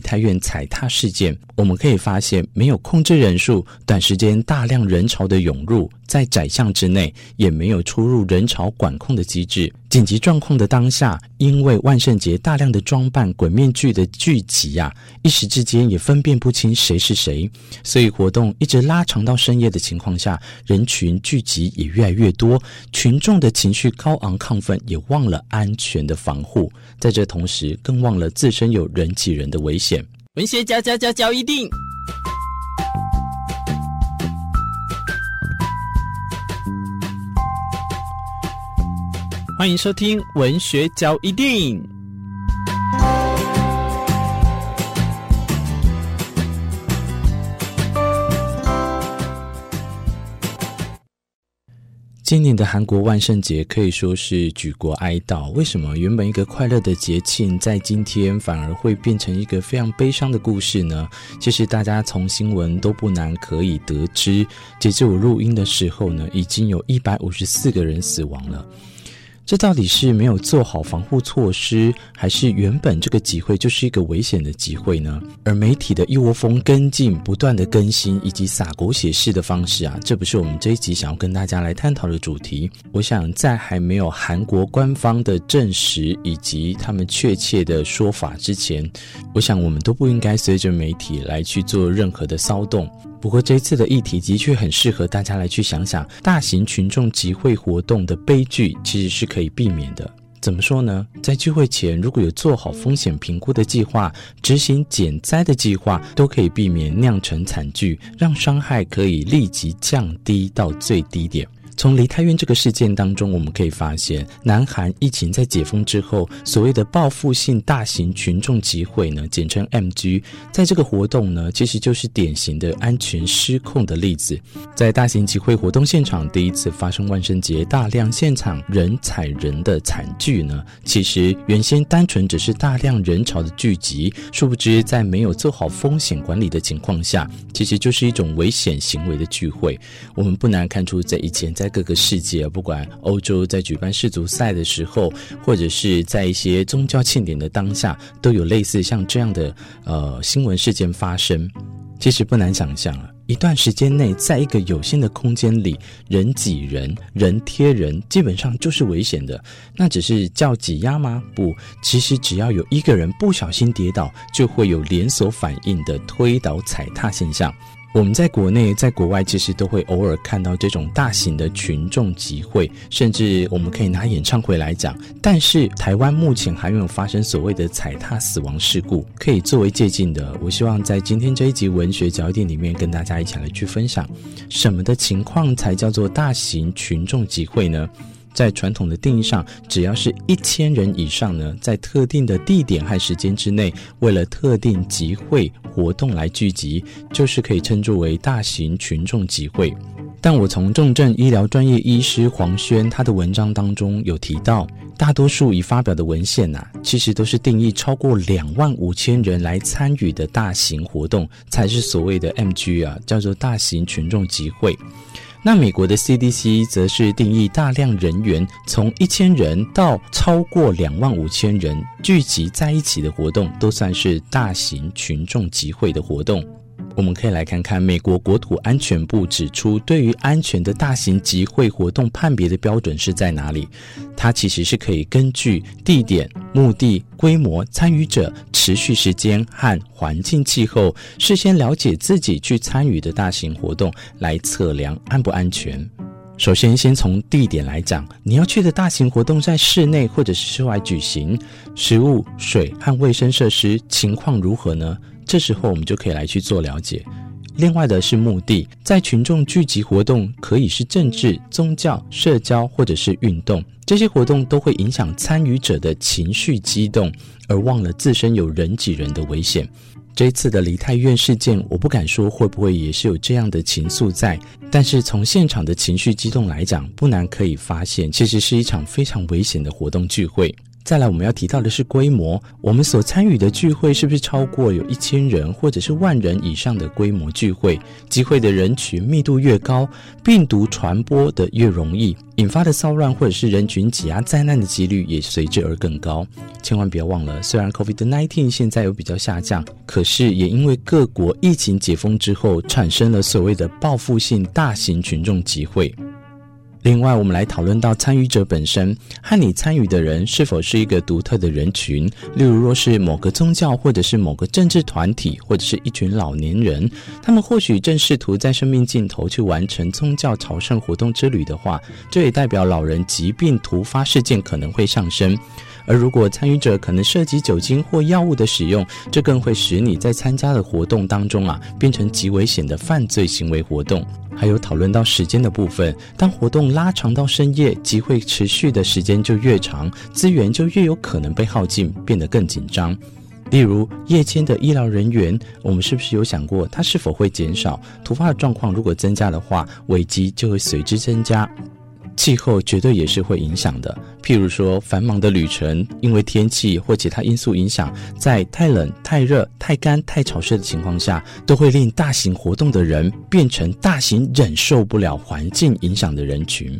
太院踩踏事件，我们可以发现，没有控制人数，短时间大量人潮的涌入，在窄巷之内也没有出入人潮管控的机制。紧急状况的当下，因为万圣节大量的装扮、鬼面具的聚集呀、一时之间也分辨不清谁是谁，所以活动一直拉长到深夜的情况下，人群聚集也越来越多，群众的情绪高昂亢奋，也忘了安全的防护，在这同时更忘了自身有人挤人的危险。文学嚼嚼嚼嚼一定。欢迎收听文学交易电影。今年的韩国万圣节可以说是举国哀悼。为什么原本一个快乐的节庆，在今天反而会变成一个非常悲伤的故事呢？其实大家从新闻都不难可以得知，截至我录音的时候呢，已经有一百五十四个人死亡了。这到底是没有做好防护措施，还是原本这个集会就是一个危险的集会呢？而媒体的一窝蜂跟进、不断的更新以及撒狗血式的方式啊，这不是我们这一集想要跟大家来探讨的主题。我想在还没有韩国官方的证实以及他们确切的说法之前，我想我们都不应该随着媒体来去做任何的骚动。不过这次的议题的确很适合大家来去想想，大型群众集会活动的悲剧其实是可以避免的。怎么说呢？在聚会前如果有做好风险评估的计划，执行减灾的计划，都可以避免酿成惨剧，让伤害可以立即降低到最低点。从梨泰院这个事件当中，我们可以发现，南韩疫情在解封之后，所谓的报复性大型群众集会呢，简称 MG，在这个活动呢，其实就是典型的安全失控的例子。在大型集会活动现场第一次发生万圣节大量现场人踩人的惨剧呢，其实原先单纯只是大量人潮的聚集，殊不知在没有做好风险管理的情况下，其实就是一种危险行为的聚会。我们不难看出，在以前在各个世界，不管欧洲在举办世足赛的时候，或者是在一些宗教庆典的当下，都有类似像这样的呃新闻事件发生。其实不难想象啊，一段时间内，在一个有限的空间里，人挤人、人贴人，基本上就是危险的。那只是叫挤压吗？不，其实只要有一个人不小心跌倒，就会有连锁反应的推倒踩踏现象。我们在国内、在国外，其实都会偶尔看到这种大型的群众集会，甚至我们可以拿演唱会来讲。但是台湾目前还没有发生所谓的踩踏死亡事故，可以作为借鉴的。我希望在今天这一集文学焦点里面，跟大家一起来去分享，什么的情况才叫做大型群众集会呢？在传统的定义上，只要是一千人以上呢，在特定的地点和时间之内，为了特定集会活动来聚集，就是可以称作为大型群众集会。但我从重症医疗专业医师黄轩他的文章当中有提到，大多数已发表的文献呐、啊，其实都是定义超过两万五千人来参与的大型活动，才是所谓的 MG 啊，叫做大型群众集会。那美国的 CDC 则是定义大量人员从一千人到超过两万五千人聚集在一起的活动，都算是大型群众集会的活动。我们可以来看看美国国土安全部指出，对于安全的大型集会活动判别的标准是在哪里？它其实是可以根据地点、目的、规模、参与者、持续时间和环境气候，事先了解自己去参与的大型活动来测量安不安全。首先，先从地点来讲，你要去的大型活动在室内或者是室外举行，食物、水和卫生设施情况如何呢？这时候我们就可以来去做了解。另外的是目的，在群众聚集活动可以是政治、宗教、社交或者是运动，这些活动都会影响参与者的情绪激动，而忘了自身有人挤人的危险。这次的梨泰院事件，我不敢说会不会也是有这样的情愫在，但是从现场的情绪激动来讲，不难可以发现，其实是一场非常危险的活动聚会。再来，我们要提到的是规模。我们所参与的聚会是不是超过有一千人或者是万人以上的规模聚会？集会的人群密度越高，病毒传播的越容易，引发的骚乱或者是人群挤压灾难的几率也随之而更高。千万不要忘了，虽然 COVID-19 现在有比较下降，可是也因为各国疫情解封之后，产生了所谓的报复性大型群众集会。另外，我们来讨论到参与者本身和你参与的人是否是一个独特的人群。例如，若是某个宗教，或者是某个政治团体，或者是一群老年人，他们或许正试图在生命尽头去完成宗教朝圣活动之旅的话，这也代表老人疾病突发事件可能会上升。而如果参与者可能涉及酒精或药物的使用，这更会使你在参加的活动当中啊，变成极危险的犯罪行为活动。还有讨论到时间的部分，当活动拉长到深夜，集会持续的时间就越长，资源就越有可能被耗尽，变得更紧张。例如夜间的医疗人员，我们是不是有想过，他是否会减少？突发的状况如果增加的话，危机就会随之增加。气候绝对也是会影响的，譬如说繁忙的旅程，因为天气或其他因素影响，在太冷、太热、太干、太潮湿的情况下，都会令大型活动的人变成大型忍受不了环境影响的人群。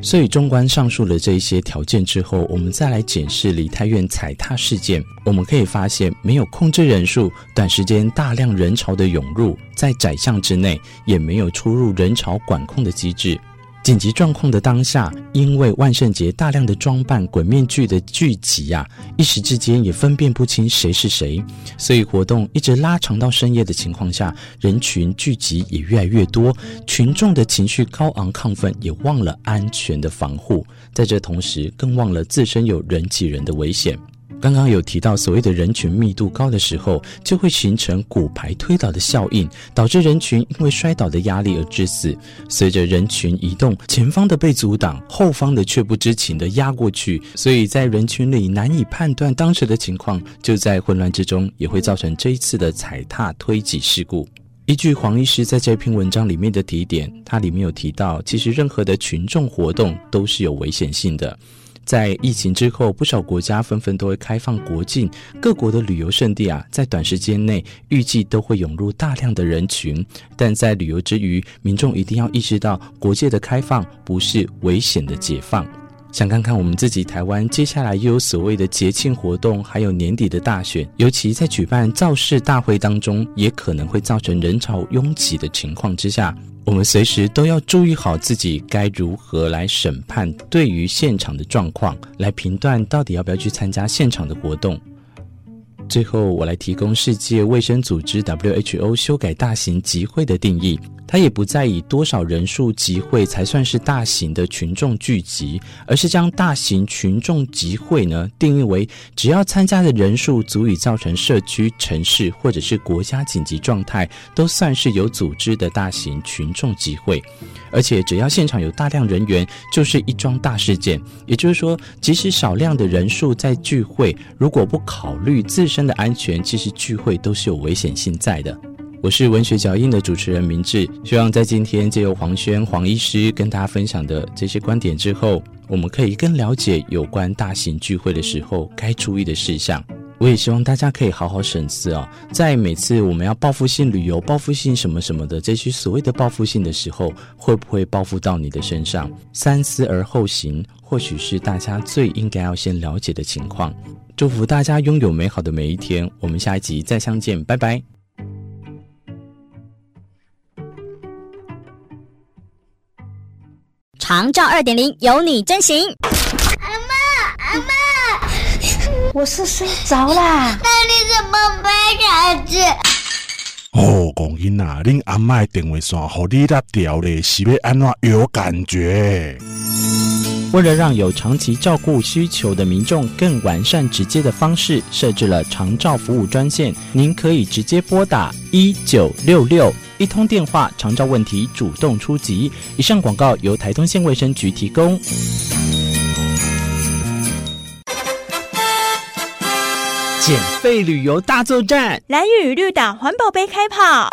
所以，纵观上述的这一些条件之后，我们再来检视梨泰院踩踏事件，我们可以发现，没有控制人数，短时间大量人潮的涌入，在窄巷之内也没有出入人潮管控的机制。紧急状况的当下，因为万圣节大量的装扮鬼面具的聚集啊，一时之间也分辨不清谁是谁，所以活动一直拉长到深夜的情况下，人群聚集也越来越多，群众的情绪高昂亢奋，也忘了安全的防护，在这同时更忘了自身有人挤人的危险。刚刚有提到，所谓的人群密度高的时候，就会形成骨牌推倒的效应，导致人群因为摔倒的压力而致死。随着人群移动，前方的被阻挡，后方的却不知情的压过去，所以在人群里难以判断当时的情况，就在混乱之中，也会造成这一次的踩踏推挤事故。依据黄医师在这篇文章里面的提点，他里面有提到，其实任何的群众活动都是有危险性的。在疫情之后，不少国家纷纷都会开放国境，各国的旅游胜地啊，在短时间内预计都会涌入大量的人群。但在旅游之余，民众一定要意识到，国界的开放不是危险的解放。想看看我们自己台湾接下来又有所谓的节庆活动，还有年底的大选，尤其在举办造势大会当中，也可能会造成人潮拥挤的情况之下。我们随时都要注意好自己该如何来审判对于现场的状况，来评断到底要不要去参加现场的活动。最后，我来提供世界卫生组织 WHO 修改大型集会的定义。他也不再以多少人数集会才算是大型的群众聚集，而是将大型群众集会呢定义为只要参加的人数足以造成社区、城市或者是国家紧急状态，都算是有组织的大型群众集会。而且只要现场有大量人员，就是一桩大事件。也就是说，即使少量的人数在聚会，如果不考虑自身的安全，其实聚会都是有危险性在的。我是文学脚印的主持人明志，希望在今天借由黄轩黄医师跟大家分享的这些观点之后，我们可以更了解有关大型聚会的时候该注意的事项。我也希望大家可以好好审思啊，在每次我们要报复性旅游、报复性什么什么的这些所谓的报复性的时候，会不会报复到你的身上？三思而后行，或许是大家最应该要先了解的情况。祝福大家拥有美好的每一天，我们下一集再相见，拜拜。长照二点零，有你真行！阿妈，阿妈，我是睡着啦。那你怎么没孩子？哦，公英啊，恁阿妈的电话线，和你那掉咧，是要安怎有感觉？为了让有长期照顾需求的民众更完善直接的方式，设置了长照服务专线，您可以直接拨打一九六六。一通电话，长照问题主动出击。以上广告由台东县卫生局提供。减费旅游大作战，蓝雨绿岛环保杯开跑。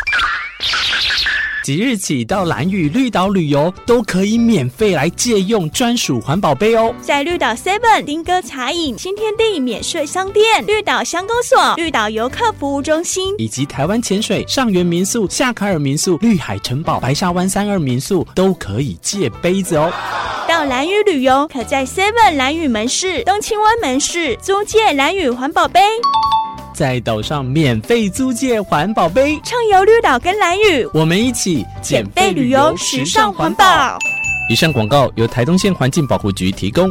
即日起到蓝屿绿岛旅游，都可以免费来借用专属环保杯哦。在绿岛 Seven、丁哥茶饮、新天地免税商店、绿岛乡公所、绿岛游客服务中心，以及台湾潜水、上元民宿、夏卡尔民宿、绿海城堡、白沙湾三二民宿，都可以借杯子哦。到蓝屿旅游，可在 Seven 蓝屿门市、东青湾门市租借蓝屿环保杯。在岛上免费租借环保杯，畅游绿岛跟蓝屿，我们一起减费旅游，时尚环保。以上广告由台东县环境保护局提供。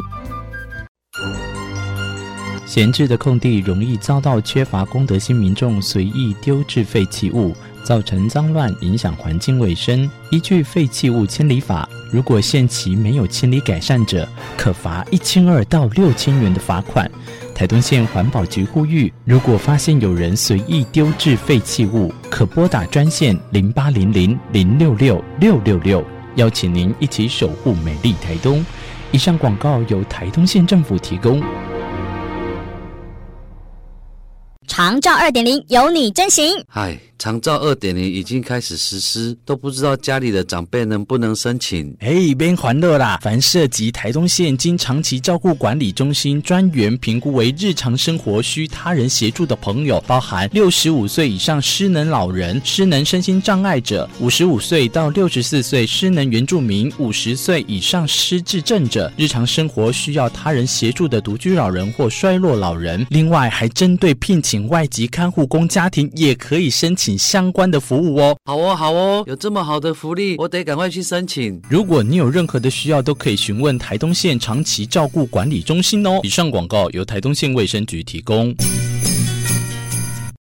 闲置的空地容易遭到缺乏公德心民众随意丢置废弃物，造成脏乱，影响环境卫生。依据废弃物清理法，如果限期没有清理改善者，可罚一千二到六千元的罚款。台东县环保局呼吁，如果发现有人随意丢置废弃物，可拨打专线零八零零零六六六六六，邀请您一起守护美丽台东。以上广告由台东县政府提供。长照二点零有你真行。嗨。长照二点零已经开始实施，都不知道家里的长辈能不能申请。哎，别欢乐啦！凡涉及台东县经长期照顾管理中心专员评估为日常生活需他人协助的朋友，包含六十五岁以上失能老人、失能身心障碍者、五十五岁到六十四岁失能原住民、五十岁以上失智症者、日常生活需要他人协助的独居老人或衰弱老人。另外，还针对聘请外籍看护工家庭，也可以申请。请相关的服务哦。好哦，好哦，有这么好的福利，我得赶快去申请。如果你有任何的需要，都可以询问台东县长期照顾管理中心哦。以上广告由台东县卫生局提供。